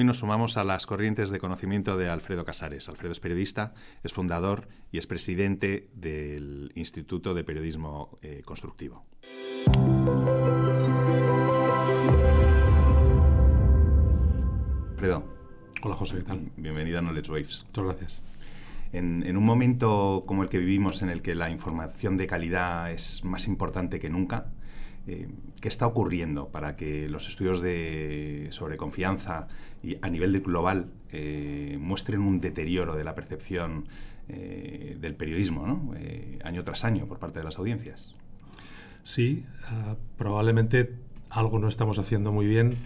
Hoy nos sumamos a las corrientes de conocimiento de Alfredo Casares. Alfredo es periodista, es fundador y es presidente del Instituto de Periodismo eh, Constructivo. Alfredo. Hola José, ¿qué tal? Bienvenido a Knowledge Waves. Muchas gracias. En, un momento como el que vivimos, en el que la información de calidad es más importante que nunca, eh, ¿qué está ocurriendo para que los estudios de, sobre confianza y a nivel global eh, muestren un deterioro de la percepción eh, del periodismo año tras año por parte de las audiencias? Sí, ah, probablemente algo no estamos haciendo muy bien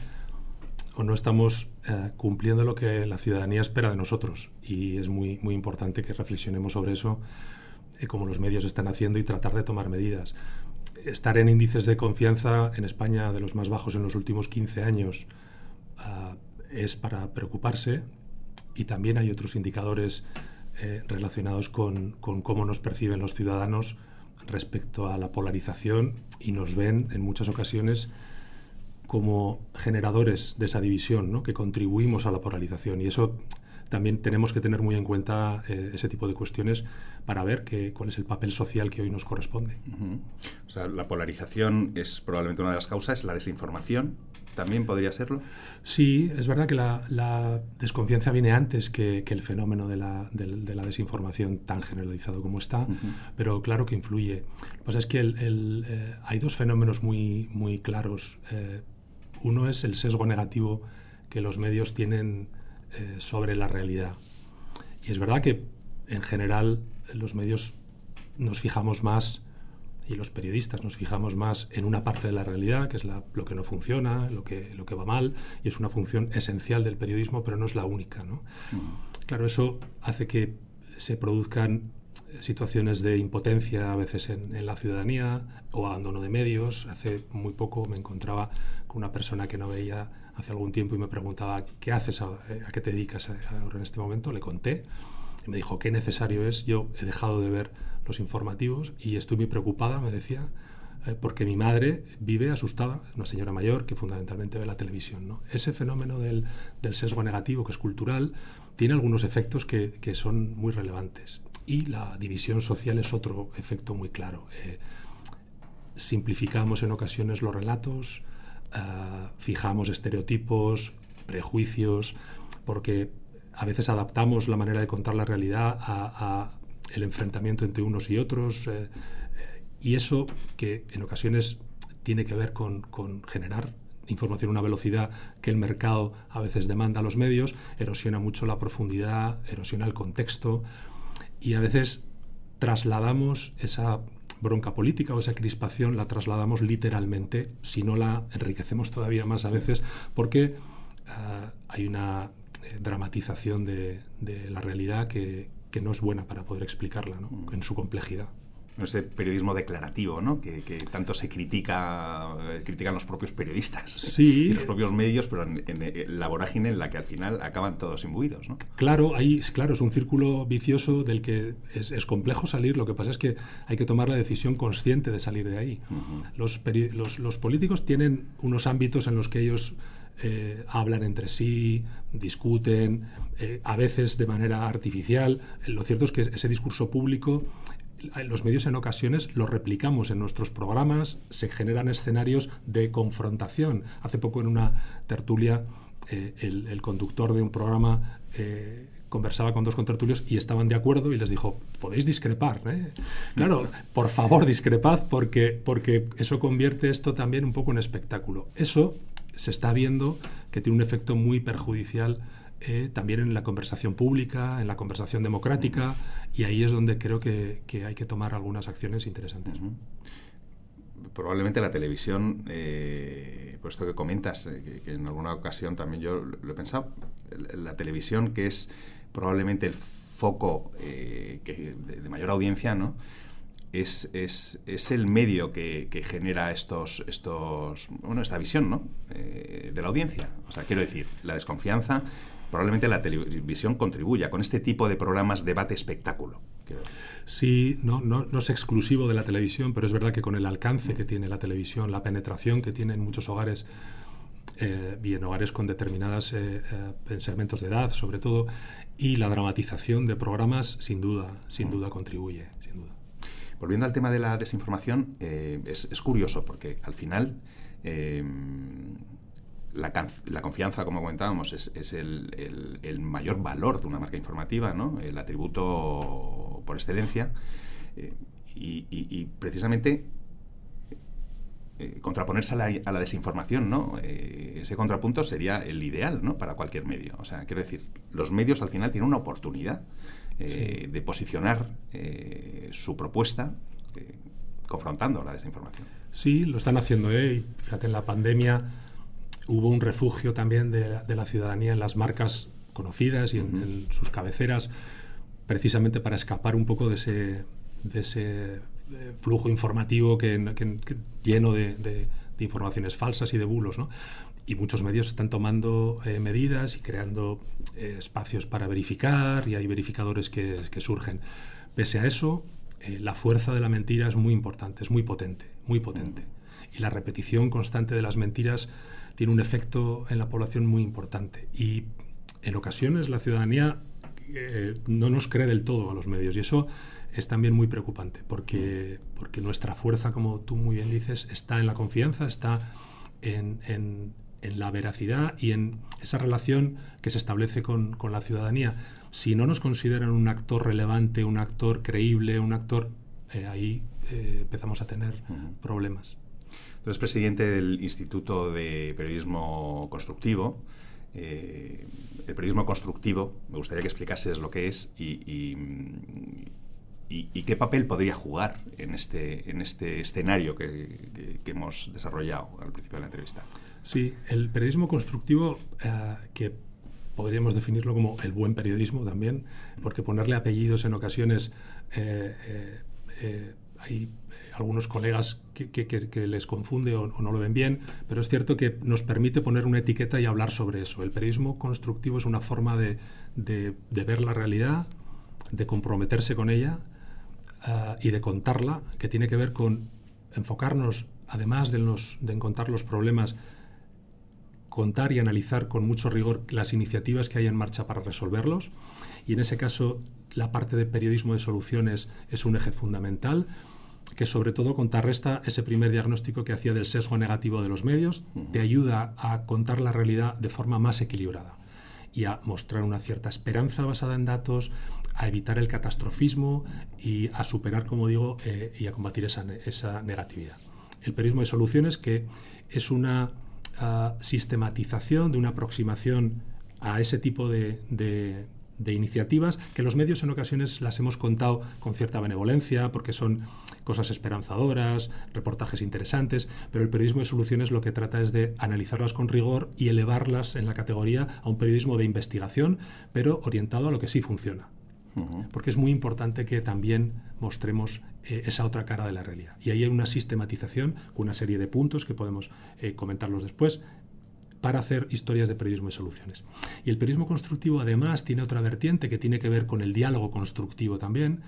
o no estamos cumpliendo lo que la ciudadanía espera de nosotros. Y es muy, muy importante que reflexionemos sobre eso, como los medios están haciendo, y tratar de tomar medidas estar en índices de confianza en España de los más bajos en los últimos 15 años ah, es para preocuparse y también hay otros indicadores eh, relacionados con, cómo nos perciben los ciudadanos respecto a la polarización y nos ven en muchas ocasiones como generadores de esa división, ¿no? que contribuimos a la polarización. Y eso también tenemos que tener muy en cuenta eh, ese tipo de cuestiones para ver cuál es el papel social que hoy nos corresponde. O sea, la polarización es probablemente una de las causas, la desinformación también podría serlo. Sí, es verdad que la, desconfianza viene antes que, el fenómeno de la, desinformación tan generalizado como está, pero claro que influye. Lo que pasa es que eh, hay dos fenómenos muy, muy claros. Eh, uno es el sesgo negativo que los medios tienen eh, sobre la realidad. Y es verdad que en general los medios nos fijamos más y los periodistas nos fijamos más en una parte de la realidad, que es lo que no funciona, lo que, lo que va mal, y es una función esencial del periodismo, pero no es la única. ¿no? Mm. Claro, eso hace que se produzcan situaciones de impotencia a veces en, en, la ciudadanía o abandono de medios. Hace muy poco me encontraba con una persona que no veía hace algún tiempo y me preguntaba, ¿qué haces? ¿A, qué te dedicas ahora en este momento? Le conté y me dijo, ¿qué necesario es? Yo he dejado de ver los informativos y estoy muy preocupada, me decía, eh, porque mi madre vive asustada, una señora mayor que fundamentalmente ve la televisión. ¿no? Ese fenómeno del, del, sesgo negativo, que es cultural, tiene algunos efectos que, que, son muy relevantes. Y la división social es otro efecto muy claro. Eh, simplificamos en ocasiones los relatos, eh, fijamos estereotipos, prejuicios, porque a veces adaptamos la manera de contar la realidad a, el enfrentamiento entre unos y otros, eh, y eso que en ocasiones tiene que ver con, generar información a una velocidad que el mercado a veces demanda a los medios, erosiona mucho la profundidad, erosiona el contexto y a veces trasladamos esa bronca política o esa crispación la trasladamos literalmente, si no la enriquecemos todavía más a veces, porque ah, hay una eh, dramatización de, la realidad que, no es buena para poder explicarla mm. en su complejidad ese periodismo declarativo, ¿no? Que, tanto se critica, eh, critican los propios periodistas sí. y los propios medios, pero en, la vorágine en la que al final acaban todos imbuidos. ¿no? Claro, ahí, claro, es un círculo vicioso del que es, complejo salir, lo que pasa es que hay que tomar la decisión consciente de salir de ahí. los, los, políticos tienen unos ámbitos en los que ellos eh, hablan entre sí, discuten, eh, a veces de manera artificial. Lo cierto es que ese discurso público los medios en ocasiones los replicamos en nuestros programas, se generan escenarios de confrontación. Hace poco en una tertulia eh, el, conductor de un programa eh, conversaba con dos contertulios y estaban de acuerdo y les dijo, podéis discrepar. ¿eh? Claro, por favor discrepad porque, porque eso convierte esto también un poco en espectáculo. Eso se está viendo que tiene un efecto muy perjudicial eh, también en la conversación pública, en la conversación democrática, y ahí es donde creo que, hay que tomar algunas acciones interesantes. Probablemente la televisión, eh, por esto que comentas, eh, que, en alguna ocasión también yo lo he pensado, la televisión que es probablemente el foco de, mayor audiencia, ¿no? Es, es, es, el medio que, que, genera estos, estos, bueno, esta visión ¿no? de la audiencia. O sea, quiero decir, la desconfianza probablemente la televisión contribuya con este tipo de programas debate-espectáculo. Sí, no, no, no, es exclusivo de la televisión, pero es verdad que con el alcance que tiene la televisión, la penetración que tiene en muchos hogares, eh, y en hogares con determinados eh, pensamientos de edad, sobre todo, y la dramatización de programas sin duda, sin duda contribuye, sin duda. Volviendo al tema de la desinformación, es, es, curioso porque al final la, confianza, como comentábamos, es, el, mayor valor de una marca informativa, ¿no? el atributo por excelencia. Eh, y, precisamente eh, contraponerse a la, desinformación, ¿no? Eh, ese contrapunto sería el ideal ¿no? para cualquier medio. O sea, quiero decir, los medios al final tienen una oportunidad de posicionar su propuesta confrontando la desinformación. Sí, lo están haciendo. ¿eh? Fíjate, en la pandemia hubo un refugio también de, la ciudadanía en las marcas conocidas y en, sus cabeceras, precisamente para escapar un poco de ese, de ese eh, flujo informativo que, lleno de, informaciones falsas y de bulos. ¿no? Y muchos medios están tomando eh, medidas y creando eh, espacios para verificar y hay verificadores que, surgen. Pese a eso, la fuerza de la mentira es muy importante, es muy potente, muy potente. Y la repetición constante de las mentiras tiene un efecto en la población muy importante. Y en ocasiones la ciudadanía eh, no nos cree del todo a los medios y eso es también muy preocupante porque, porque nuestra fuerza, como tú muy bien dices, está en la confianza, está en, en, la veracidad y en esa relación que se establece con, con, la ciudadanía. Si no nos consideran un actor relevante, un actor creíble, un actor, eh, ahí eh, empezamos a tener problemas. Tú eres presidente del Instituto de Periodismo Constructivo. Eh, el periodismo constructivo, me gustaría que explicases lo que es y, qué papel podría jugar en este, en este escenario que, hemos desarrollado al principio de la entrevista. Sí, el periodismo constructivo, eh, que podríamos definirlo como el buen periodismo también, porque ponerle apellidos en ocasiones eh, hay algunos colegas que, les confunde o, no lo ven bien, pero es cierto que nos permite poner una etiqueta y hablar sobre eso. El periodismo constructivo es una forma de, ver la realidad, de comprometerse con ella ah, y de contarla, que tiene que ver con enfocarnos, además de, los, de encontrar los problemas, contar y analizar con mucho rigor las iniciativas que hay en marcha para resolverlos. Y en ese caso, la parte de periodismo de soluciones es un eje fundamental que sobre todo contrarresta ese primer diagnóstico que hacía del sesgo negativo de los medios, te ayuda a contar la realidad de forma más equilibrada y a mostrar una cierta esperanza basada en datos, a evitar el catastrofismo y a superar, como digo, eh, y a combatir esa, negatividad. El periodismo de soluciones, que es una ah, sistematización de una aproximación a ese tipo de, de iniciativas que los medios en ocasiones las hemos contado con cierta benevolencia porque son cosas esperanzadoras, reportajes interesantes, pero el periodismo de soluciones lo que trata es de analizarlas con rigor y elevarlas en la categoría a un periodismo de investigación, pero orientado a lo que sí funciona. Porque es muy importante que también mostremos eh, esa otra cara de la realidad. Y ahí hay una sistematización con una serie de puntos que podemos eh, comentarlos después, para hacer historias de periodismo y soluciones. Y el periodismo constructivo además tiene otra vertiente que tiene que ver con el diálogo constructivo también,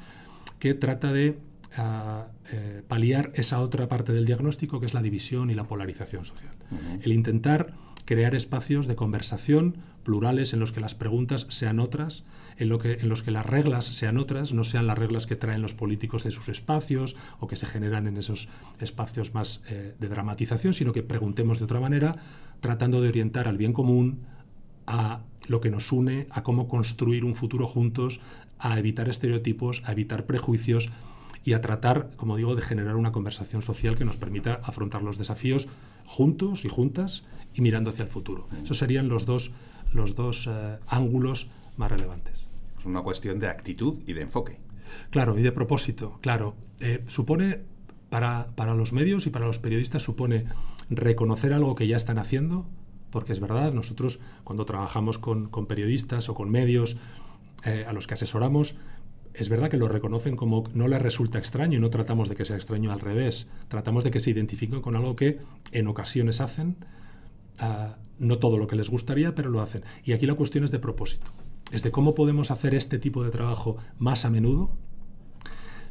que trata de ah, eh, paliar esa otra parte del diagnóstico que es la división y la polarización social. El intentar crear espacios de conversación plurales en los que las preguntas sean otras, en, lo que, en los que las reglas sean otras, no sean las reglas que traen los políticos de sus espacios o que se generan en esos espacios más eh, de dramatización, sino que preguntemos de otra manera, tratando de orientar al bien común, a lo que nos une, a cómo construir un futuro juntos, a evitar estereotipos, a evitar prejuicios y a tratar, como digo, de generar una conversación social que nos permita afrontar los desafíos juntos y juntas y mirando hacia el futuro. Esos serían los dos, los dos eh, ángulos más relevantes. Es una cuestión de actitud y de enfoque. Claro, y de propósito, claro. Eh, supone, para, para los medios y para los periodistas, supone reconocer algo que ya están haciendo, porque es verdad, nosotros cuando trabajamos con, periodistas o con medios eh, a los que asesoramos, es verdad que lo reconocen como no les resulta extraño y no tratamos de que sea extraño al revés, tratamos de que se identifiquen con algo que en ocasiones hacen, ah, no todo lo que les gustaría, pero lo hacen. Y aquí la cuestión es de propósito, es de cómo podemos hacer este tipo de trabajo más a menudo,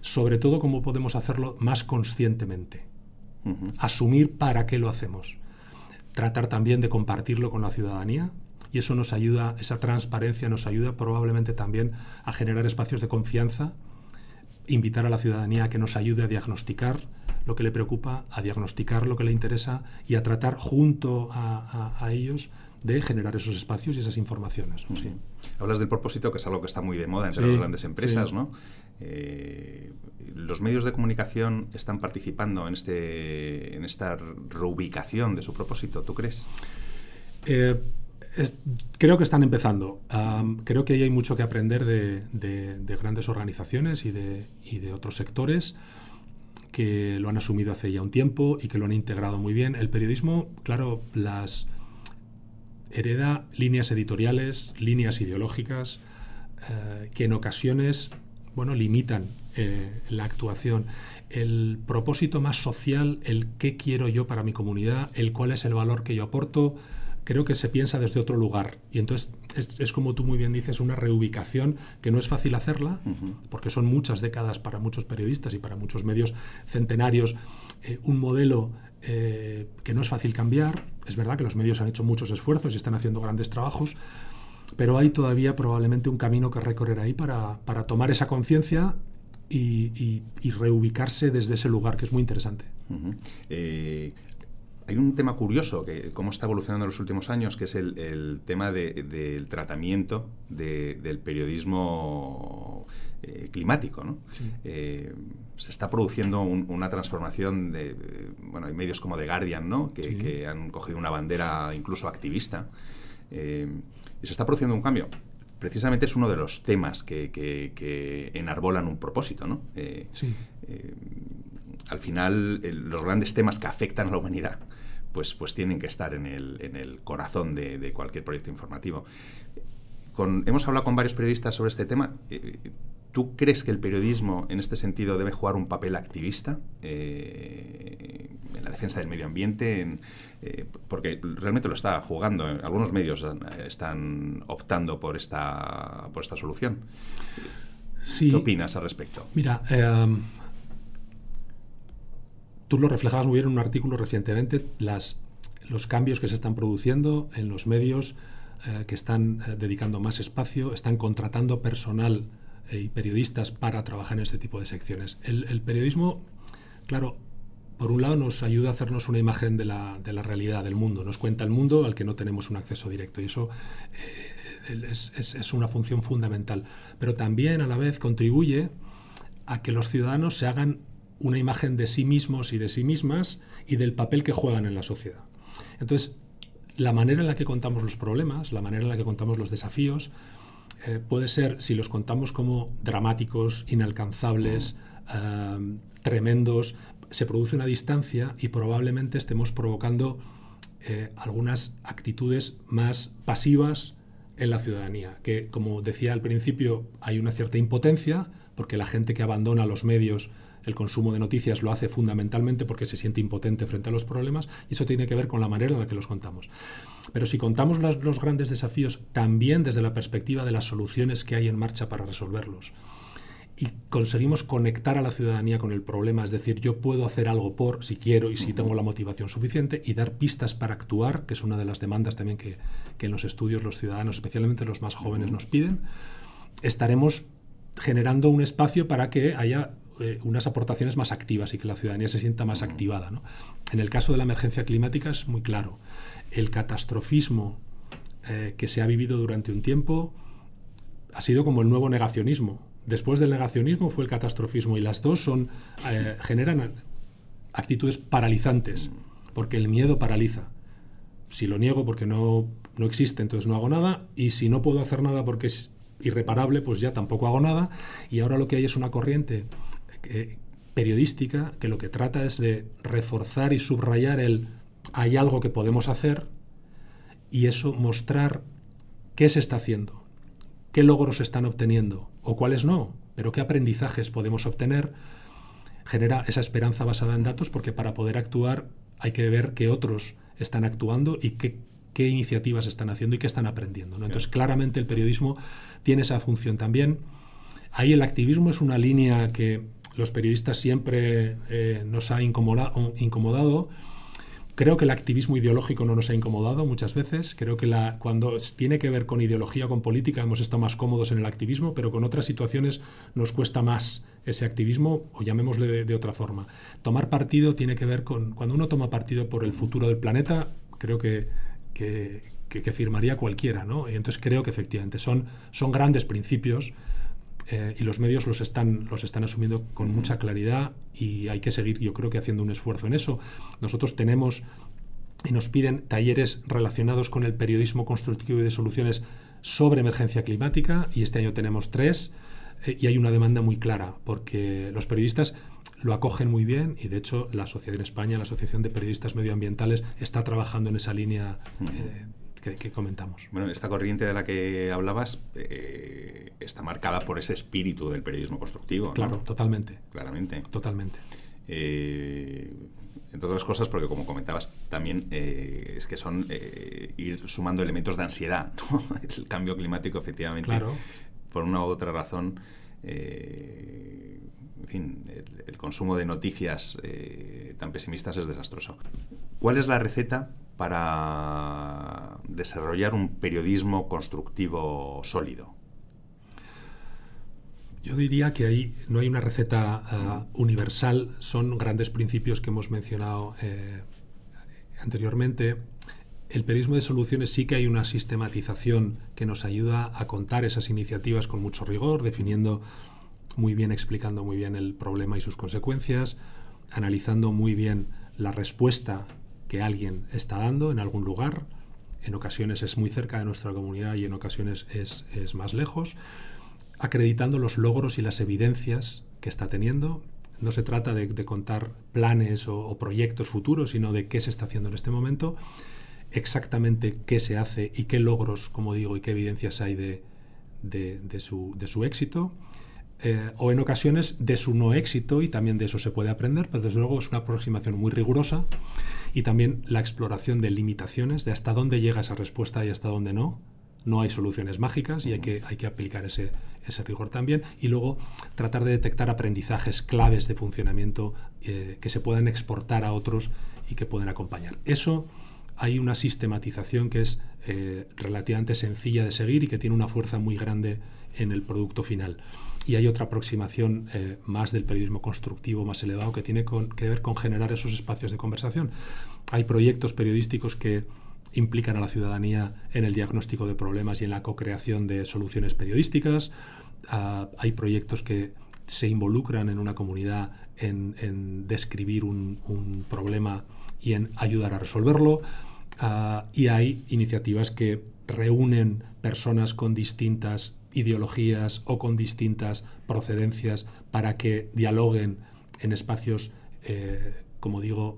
sobre todo cómo podemos hacerlo más conscientemente asumir para qué lo hacemos. tratar también de compartirlo con la ciudadanía y eso nos ayuda, esa transparencia nos ayuda probablemente también a generar espacios de confianza, invitar a la ciudadanía a que nos ayude a diagnosticar lo que le preocupa, a diagnosticar lo que le interesa y a tratar junto a, ellos de generar esos espacios y esas informaciones. Hablas del propósito, que es algo que está muy de moda entre las grandes empresas, ¿no? Eh, ¿Los medios de comunicación están participando en, este, en esta reubicación de su propósito, tú crees? Eh, creo que están empezando. creo que hay mucho que aprender de, grandes organizaciones y de, y de, otros sectores que lo han asumido hace ya un tiempo y que lo han integrado muy bien. El periodismo, claro, las hereda líneas editoriales, líneas ideológicas, eh, que en ocasiones bueno, limitan eh, la actuación. El propósito más social, el qué quiero yo para mi comunidad, el cuál es el valor que yo aporto, creo que se piensa desde otro lugar. Y entonces es, como tú muy bien dices, una reubicación que no es fácil hacerla, porque son muchas décadas para muchos periodistas y para muchos medios centenarios, eh, un modelo eh, que no es fácil cambiar. Es verdad que los medios han hecho muchos esfuerzos y están haciendo grandes trabajos, pero hay todavía probablemente un camino que recorrer ahí para, tomar esa conciencia y, reubicarse desde ese lugar, que es muy interesante. Eh, hay un tema curioso, que cómo está evolucionando en los últimos años, que es el, tema del tratamiento del periodismo eh, climático. ¿no? Eh, se está produciendo una transformación de, bueno, hay medios como The Guardian, ¿no? que, han cogido una bandera incluso activista. Eh, y se está produciendo un cambio. Precisamente es uno de los temas que, enarbolan un propósito. ¿no? sí al final los grandes temas que afectan a la humanidad pues, pues tienen que estar en el, en el corazón de, cualquier proyecto informativo. Con, hemos hablado con varios periodistas sobre este tema. Eh, ¿Tú crees que el periodismo en este sentido debe jugar un papel activista eh, en la defensa del medio ambiente? Eh, porque realmente lo está jugando. Algunos medios están optando por esta, por esta solución. ¿Qué opinas al respecto? Mira, tú lo reflejabas muy bien en un artículo recientemente, las, los cambios que se están produciendo en los medios eh, que están eh, dedicando más espacio, están contratando personal eh, y periodistas para trabajar en este tipo de secciones. El, periodismo, claro, por un lado nos ayuda a hacernos una imagen de la, de la, realidad del mundo, nos cuenta el mundo al que no tenemos un acceso directo y eso es, es, es una función fundamental. Pero también a la vez contribuye a que los ciudadanos se hagan una imagen de sí mismos y de sí mismas y del papel que juegan en la sociedad. Entonces, la manera en la que contamos los problemas, la manera en la que contamos los desafíos, eh, puede ser, si los contamos como dramáticos, inalcanzables, eh, tremendos, se produce una distancia y probablemente estemos provocando eh, algunas actitudes más pasivas en la ciudadanía, que como decía al principio hay una cierta impotencia, porque la gente que abandona los medios el consumo de noticias lo hace fundamentalmente porque se siente impotente frente a los problemas y eso tiene que ver con la manera en la que los contamos. Pero si contamos los grandes desafíos también desde la perspectiva de las soluciones que hay en marcha para resolverlos, y conseguimos conectar a la ciudadanía con el problema, es decir, yo puedo hacer algo por si quiero y si tengo la motivación suficiente y dar pistas para actuar, que es una de las demandas también que, que en los estudios los ciudadanos, especialmente los más jóvenes, nos piden, estaremos generando un espacio para que haya eh, unas aportaciones más activas y que la ciudadanía se sienta más activada. En el caso de la emergencia climática es muy claro. El catastrofismo eh, que se ha vivido durante un tiempo ha sido como el nuevo negacionismo. Después del negacionismo fue el catastrofismo y las dos son, eh, generan actitudes paralizantes, porque el miedo paraliza. Si lo niego porque no, no existe, entonces no hago nada, y si no puedo hacer nada porque es irreparable, pues ya tampoco hago nada, y ahora lo que hay es una corriente eh, periodística que lo que trata es de reforzar y subrayar el hay algo que podemos hacer y eso mostrar qué se está haciendo, qué logros están obteniendo o cuáles no, pero qué aprendizajes podemos obtener, genera esa esperanza basada en datos porque para poder actuar hay que ver qué otros están actuando y qué, qué iniciativas están haciendo y qué están aprendiendo. Entonces, claramente el periodismo tiene esa función también. Ahí el activismo es una línea que los periodistas siempre eh, nos ha incomodado, Creo que el activismo ideológico no nos ha incomodado muchas veces. Creo que la, cuando tiene que ver con ideología, con política, hemos estado más cómodos en el activismo, pero con otras situaciones nos cuesta más ese activismo, o llamémosle de, otra forma. Tomar partido tiene que ver con, cuando uno toma partido por el futuro del planeta, creo que, que, firmaría cualquiera, ¿no? Y entonces creo que efectivamente son, son grandes principios eh, y los medios los están, los están asumiendo con mucha claridad y hay que seguir, yo creo que haciendo un esfuerzo en eso. Nosotros tenemos y nos piden talleres relacionados con el periodismo constructivo y de soluciones sobre emergencia climática y este año tenemos tres eh, y hay una demanda muy clara porque los periodistas lo acogen muy bien y de hecho la sociedad en España, la Asociación de Periodistas Medioambientales, está trabajando en esa línea. Eh, que, comentamos. Bueno, esta corriente de la que hablabas eh, está marcada por ese espíritu del periodismo constructivo. Claro, totalmente. Claramente. Totalmente. Eh, entre otras cosas, porque como comentabas también, eh, es que son ir sumando elementos de ansiedad. El cambio climático, efectivamente, por una u otra razón, en fin, el, consumo de noticias tan pesimistas es desastroso. ¿Cuál es la receta para desarrollar un periodismo constructivo sólido? Yo diría que ahí no hay una receta ah, universal, son grandes principios que hemos mencionado eh, anteriormente. El periodismo de soluciones sí que hay una sistematización que nos ayuda a contar esas iniciativas con mucho rigor, definiendo muy bien, explicando muy bien el problema y sus consecuencias, analizando muy bien la respuesta que alguien está dando en algún lugar. En ocasiones es muy cerca de nuestra comunidad y en ocasiones es, más lejos, acreditando los logros y las evidencias que está teniendo. No se trata de, contar planes o, proyectos futuros, sino de qué se está haciendo en este momento, exactamente qué se hace y qué logros, como digo, y qué evidencias hay de, de, su, de su éxito. Eh, o en ocasiones de su no éxito y también de eso se puede aprender, pero desde luego es una aproximación muy rigurosa y también la exploración de limitaciones, de hasta dónde llega esa respuesta y hasta dónde no. No hay soluciones mágicas y hay que, hay que aplicar ese, ese rigor también. Y luego tratar de detectar aprendizajes claves de funcionamiento eh, que se puedan exportar a otros y que pueden acompañar. Eso hay una sistematización que es eh, relativamente sencilla de seguir y que tiene una fuerza muy grande en el producto final y hay otra aproximación eh, más del periodismo constructivo más elevado que tiene que ver con generar esos espacios de conversación. Hay proyectos periodísticos que implican a la ciudadanía en el diagnóstico de problemas y en la co-creación de soluciones periodísticas. Ah, hay proyectos que se involucran en una comunidad en, describir un, problema y en ayudar a resolverlo. Ah, y hay iniciativas que reúnen personas con distintas ideologías o con distintas procedencias para que dialoguen en espacios, eh, como digo,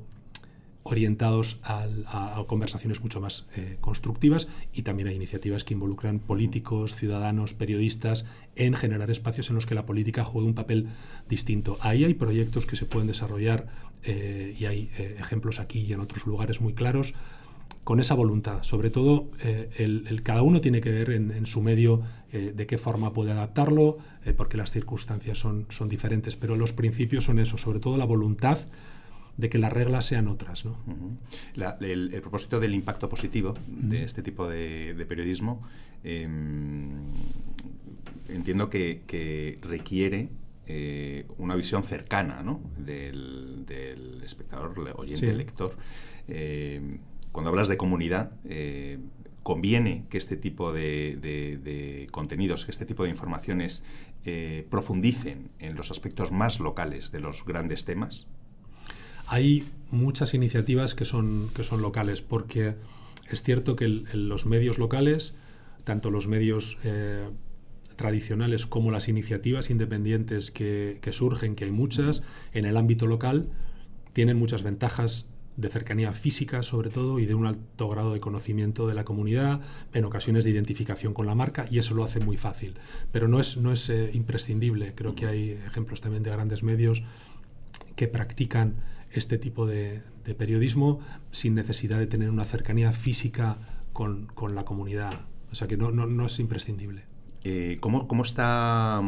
orientados a, conversaciones mucho más eh, constructivas y también hay iniciativas que involucran políticos, ciudadanos, periodistas en generar espacios en los que la política juegue un papel distinto. Ahí hay proyectos que se pueden desarrollar eh, y hay ejemplos aquí y en otros lugares muy claros con esa voluntad. Sobre todo, eh, el, cada uno tiene que ver en, su medio eh, de qué forma puede adaptarlo, eh, porque las circunstancias son, son diferentes, pero los principios son eso, sobre todo la voluntad de que las reglas sean otras. ¿no? el, propósito del impacto positivo de este tipo de, periodismo em, entiendo que, requiere una visión cercana ¿no? del, espectador, oyente, lector cuando hablas de comunidad, eh, conviene que este tipo de, contenidos, que este tipo de informaciones eh, profundicen en los aspectos más locales de los grandes temas? Hay muchas iniciativas que son, que son locales, porque es cierto que los medios locales, tanto los medios eh, tradicionales como las iniciativas independientes que, que surgen, que hay muchas en el ámbito local, tienen muchas ventajas de cercanía física sobre todo y de un alto grado de conocimiento de la comunidad, en ocasiones de identificación con la marca y eso lo hace muy fácil. Pero no es, no es eh, imprescindible, creo que hay ejemplos también de grandes medios que practican este tipo de, periodismo sin necesidad de tener una cercanía física con, la comunidad. O sea que no, no, no es imprescindible. Eh, ¿cómo, ¿cómo, está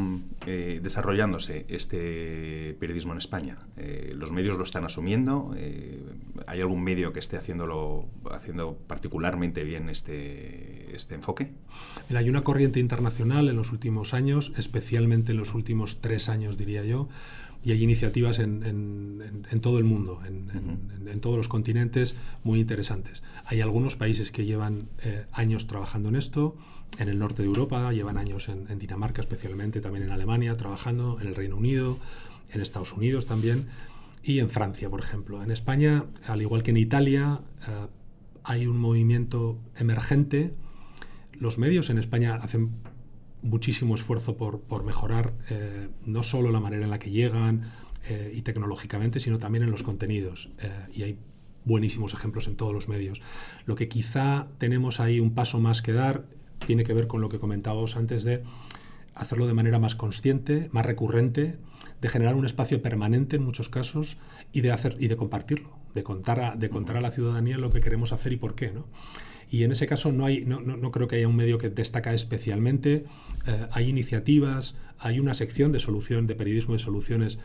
eh, desarrollándose este periodismo en España? Eh, ¿Los medios lo están asumiendo? ¿Hay algún medio que esté haciéndolo, haciendo particularmente bien este, este enfoque? Mira, hay una corriente internacional en los últimos años, especialmente en los últimos tres años, diría yo, y hay iniciativas en, en, en todo el mundo, en, todos los continentes, muy interesantes. Hay algunos países que llevan años trabajando en esto en el norte de Europa, llevan años en, Dinamarca especialmente, también en Alemania, trabajando, en el Reino Unido, en Estados Unidos también, y en Francia, por ejemplo. En España, al igual que en Italia, eh, hay un movimiento emergente. Los medios en España hacen muchísimo esfuerzo por, por mejorar eh, no solo la manera en la que llegan eh, y tecnológicamente, sino también en los contenidos. y hay buenísimos ejemplos en todos los medios. Lo que quizá tenemos ahí un paso más que dar tiene que ver con lo que comentábamos antes de hacerlo de manera más consciente, más recurrente, de generar un espacio permanente en muchos casos y de hacer y de compartirlo, de contar a, de contar a la ciudadanía lo que queremos hacer y por qué, ¿no? Y en ese caso no, hay, no, no, creo que haya un medio que destaca especialmente. Eh, hay iniciativas, hay una sección de solución, de periodismo de soluciones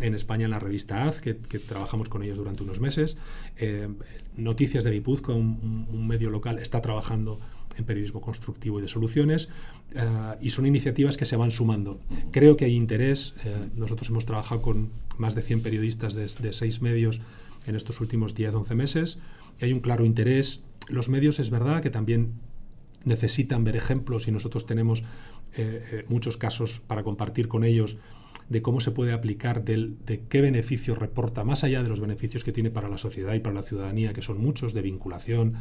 en España en la revista AZ, que, trabajamos con ellos durante unos meses. Eh, Noticias de Guipúzcoa, un, un, medio local, está trabajando en periodismo constructivo y de soluciones, eh, y son iniciativas que se van sumando. Creo que hay interés, eh, nosotros hemos trabajado con más de 100 periodistas de, seis medios en estos últimos 10-11 meses, y hay un claro interés. Los medios es verdad que también necesitan ver ejemplos y nosotros tenemos eh, muchos casos para compartir con ellos de cómo se puede aplicar, del, de qué beneficios reporta, más allá de los beneficios que tiene para la sociedad y para la ciudadanía, que son muchos, de vinculación,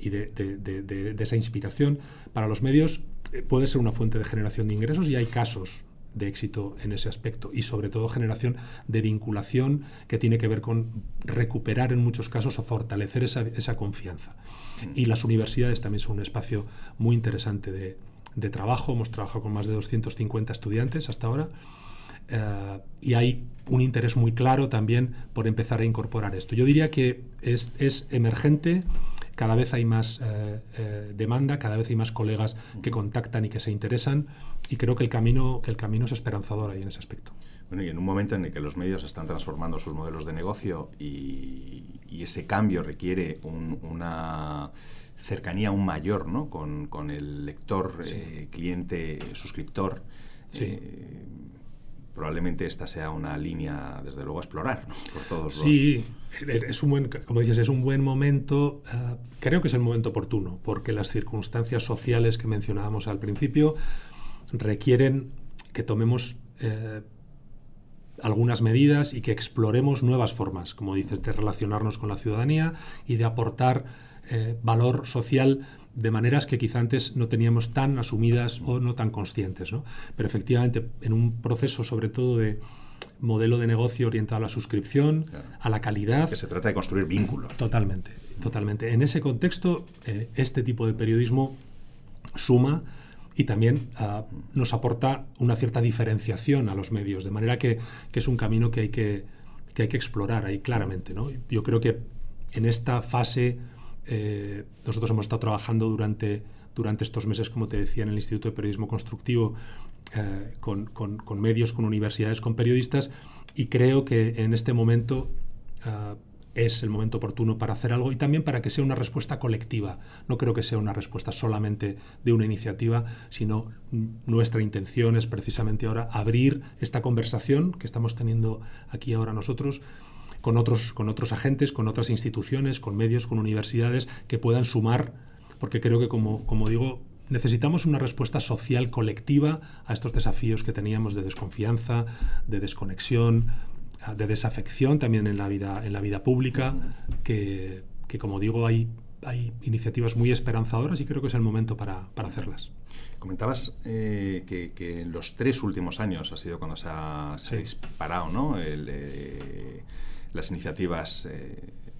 y de, esa inspiración para los medios eh, puede ser una fuente de generación de ingresos y hay casos de éxito en ese aspecto y sobre todo generación de vinculación que tiene que ver con recuperar en muchos casos o fortalecer esa, esa confianza. Mm. Y las universidades también son un espacio muy interesante de, de trabajo. Hemos trabajado con más de 250 estudiantes hasta ahora. Uh, y hay un interés muy claro también por empezar a incorporar esto. Yo diría que es, es emergente, cada vez hay más eh, eh, demanda, cada vez hay más colegas que contactan y que se interesan y creo que el camino, que el camino es esperanzador ahí en ese aspecto. Bueno, y en un momento en el que los medios están transformando sus modelos de negocio y, ese cambio requiere una cercanía aún mayor ¿no? con, con el lector, eh, cliente, suscriptor. Sí probablemente esta sea una línea, desde luego, a explorar por todos sí, es un buen, como dices, es un buen momento, eh, creo que es el momento oportuno, porque las circunstancias sociales que mencionábamos al principio requieren que tomemos eh, algunas medidas y que exploremos nuevas formas, como dices, de relacionarnos con la ciudadanía y de aportar eh, valor social de maneras que quizá antes no teníamos tan asumidas o no tan conscientes. ¿no? Pero efectivamente, en un proceso sobre todo de modelo de negocio orientado a la suscripción, a la calidad. Que se trata de construir vínculos. Totalmente, totalmente. En ese contexto, eh, este tipo de periodismo suma y también ah, nos aporta una cierta diferenciación a los medios, de manera que, que es un camino que hay que, que hay que explorar ahí claramente. ¿no? Yo creo que en esta fase eh, nosotros hemos estado trabajando durante, durante estos meses, como te decía, en el Instituto de Periodismo Constructivo, eh, con, medios, con universidades, con periodistas, y creo que en este momento eh, es el momento oportuno para hacer algo y también para que sea una respuesta colectiva. No creo que sea una respuesta solamente de una iniciativa, sino nuestra intención es precisamente ahora abrir esta conversación que estamos teniendo aquí ahora nosotros con otros, con otros agentes, con otras instituciones, con medios, con universidades que puedan sumar, porque creo que, como, como digo, necesitamos una respuesta social colectiva a estos desafíos que teníamos de desconfianza, de desconexión, de desafección también en la vida, en la vida pública, que, que como digo, hay, hay iniciativas muy esperanzadoras y creo que es el momento para, para hacerlas. Comentabas eh, que, en los tres últimos años ha sido cuando se ha, disparado ¿no? el, eh, las iniciativas eh,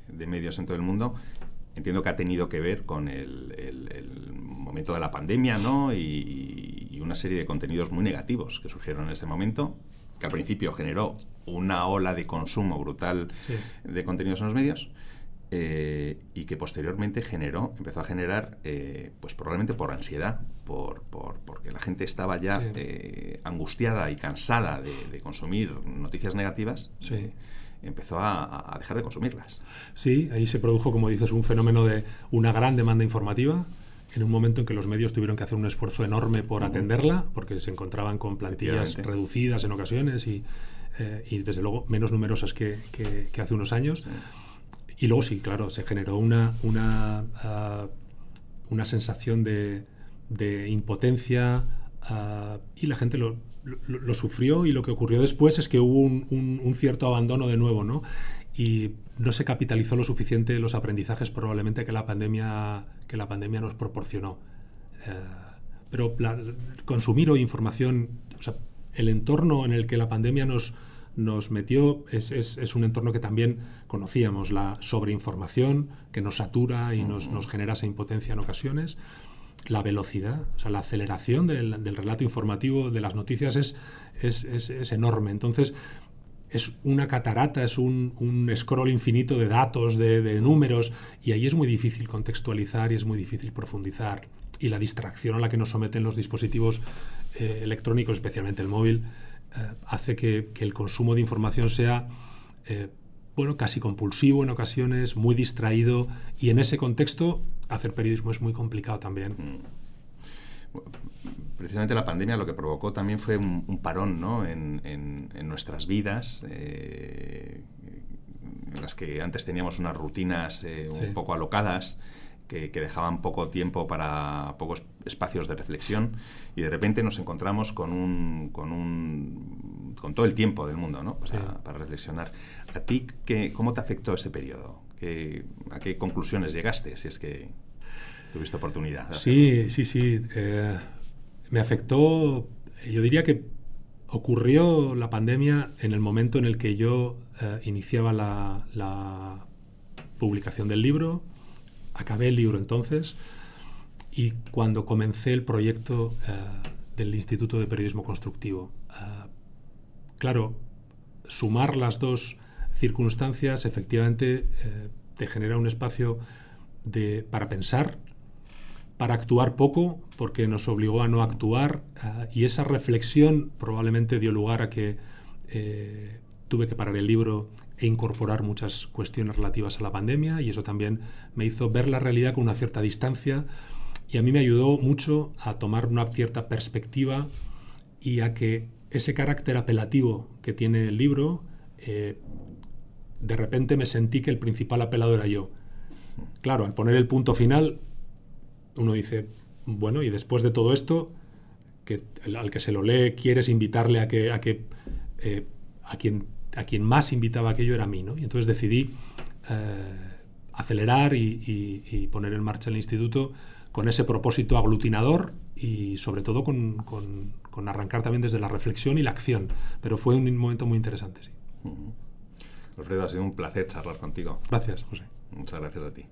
de medios en todo el mundo, entiendo que ha tenido que ver con el, momento de la pandemia ¿no? Y, una serie de contenidos muy negativos que surgieron en ese momento, que al principio generó una ola de consumo brutal de contenidos en los medios. eh, y que posteriormente generó, empezó a generar, eh, pues probablemente por ansiedad, por, porque la gente estaba ya eh, angustiada y cansada de, consumir noticias negativas. Empezó a, dejar de consumirlas. Sí, ahí se produjo, como dices, un fenómeno de una gran demanda informativa, en un momento en que los medios tuvieron que hacer un esfuerzo enorme por atenderla, porque se encontraban con plantillas reducidas en ocasiones y, desde luego menos numerosas que, hace unos años. Y luego sí, claro, se generó una, una, ah, una sensación de, de impotencia ah, y la gente lo, lo, sufrió y lo que ocurrió después es que hubo un, un, cierto abandono de nuevo, ¿no? Y no se capitalizó lo suficiente los aprendizajes probablemente que la pandemia, que la pandemia nos proporcionó. Eh, pero consumir hoy información, o sea, el entorno en el que la pandemia nos, nos metió es, es, un entorno que también conocíamos, la sobreinformación que nos satura y nos, nos, genera esa impotencia en ocasiones. La velocidad, o sea, la aceleración del, del relato informativo de las noticias es, es, enorme. Entonces, es una catarata, es un, un scroll infinito de datos, de, de, números, y ahí es muy difícil contextualizar y es muy difícil profundizar. Y la distracción a la que nos someten los dispositivos eh, electrónicos, especialmente el móvil, eh, hace que, el consumo de información sea eh, bueno, casi compulsivo en ocasiones, muy distraído, y en ese contexto hacer periodismo es muy complicado también. Mm. Precisamente la pandemia lo que provocó también fue un, parón ¿no? en, nuestras vidas, eh, en las que antes teníamos unas rutinas un poco alocadas que, dejaban poco tiempo para pocos espacios de reflexión y de repente nos encontramos con un, con, un, con todo el tiempo del mundo ¿no? para, reflexionar. ¿A ti qué, cómo te afectó ese periodo? ¿Qué, ¿A qué conclusiones llegaste si es que tuviste oportunidad? Sí, sí, sí. Eh, me afectó, yo diría que ocurrió la pandemia en el momento en el que yo eh, iniciaba la, la publicación del libro, acabé el libro entonces y cuando comencé el proyecto eh, del Instituto de Periodismo Constructivo. Claro, sumar las dos circunstancias efectivamente eh, te genera un espacio de, para pensar, para actuar poco, porque nos obligó a no actuar, y esa reflexión probablemente dio lugar a que tuve que parar el libro e incorporar muchas cuestiones relativas a la pandemia y eso también me hizo ver la realidad con una cierta distancia y a mí me ayudó mucho a tomar una cierta perspectiva y a que ese carácter apelativo que tiene el libro, eh, de repente me sentí que el principal apelado era yo. Claro, al poner el punto final, uno dice, bueno, y después de todo esto, que al que se lo lee quieres invitarle a que, a que eh, a quien más invitaba aquello era a mí, ¿no? Y entonces decidí eh, acelerar y, poner en marcha el instituto con ese propósito aglutinador y sobre todo con, arrancar también desde la reflexión y la acción. Pero fue un momento muy interesante, sí. Alfredo, ha sido un placer charlar contigo. Gracias, José. Muchas gracias a ti.